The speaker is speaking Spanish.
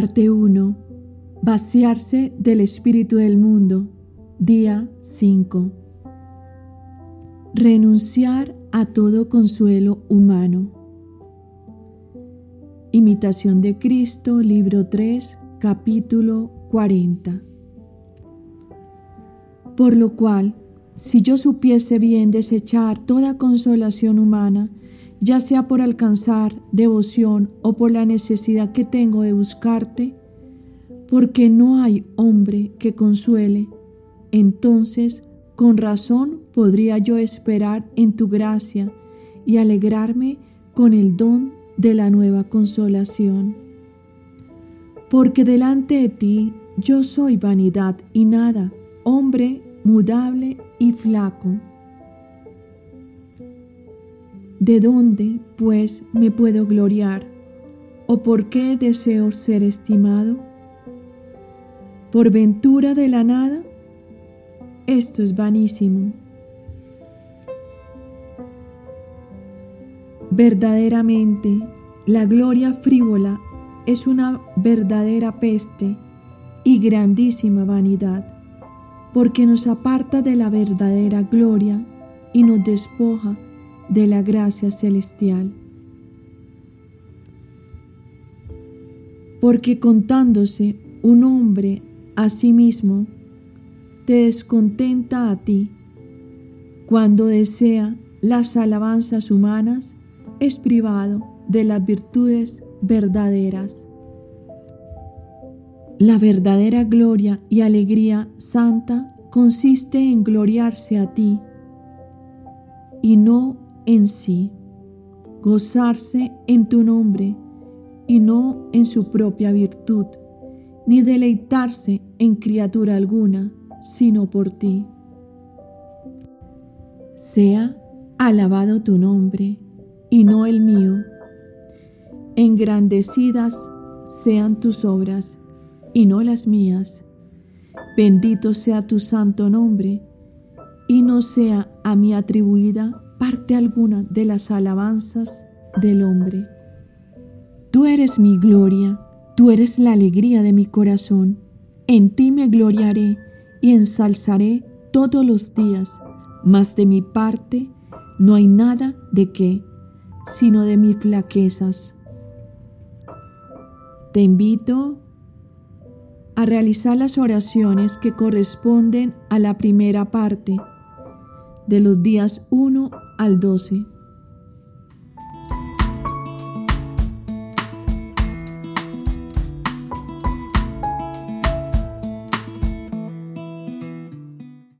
Parte 1. Vaciarse del espíritu del mundo. Día 5. Renunciar a todo consuelo humano. Imitación de Cristo, libro 3, capítulo 40. Por lo cual, si yo supiese bien desechar toda consolación humana, ya sea por alcanzar devoción o por la necesidad que tengo de buscarte, porque no hay hombre que consuele, entonces con razón podría yo esperar en tu gracia y alegrarme con el don de la nueva consolación. Porque delante de ti yo soy vanidad y nada, hombre mudable y flaco ¿De dónde, pues, me puedo gloriar? ¿O por qué deseo ser estimado? ¿Por ventura de la nada? Esto es vanísimo. Verdaderamente, la gloria frívola es una verdadera peste y grandísima vanidad, porque nos aparta de la verdadera gloria y nos despoja de la gracia celestial. Porque contándose un hombre a sí mismo, te descontenta a ti. Cuando desea las alabanzas humanas, es privado de las virtudes verdaderas. La verdadera gloria y alegría santa consiste en gloriarse a ti y no en sí, gozarse en tu nombre y no en su propia virtud, ni deleitarse en criatura alguna, sino por ti. Sea alabado tu nombre y no el mío. Engrandecidas sean tus obras y no las mías. Bendito sea tu santo nombre y no sea a mí atribuida parte alguna de las alabanzas del hombre. Tú eres mi gloria, tú eres la alegría de mi corazón. En ti me gloriaré y ensalzaré todos los días, mas de mi parte no hay nada de qué, sino de mis flaquezas. Te invito a realizar las oraciones que corresponden a la primera parte de los días 1 al 12.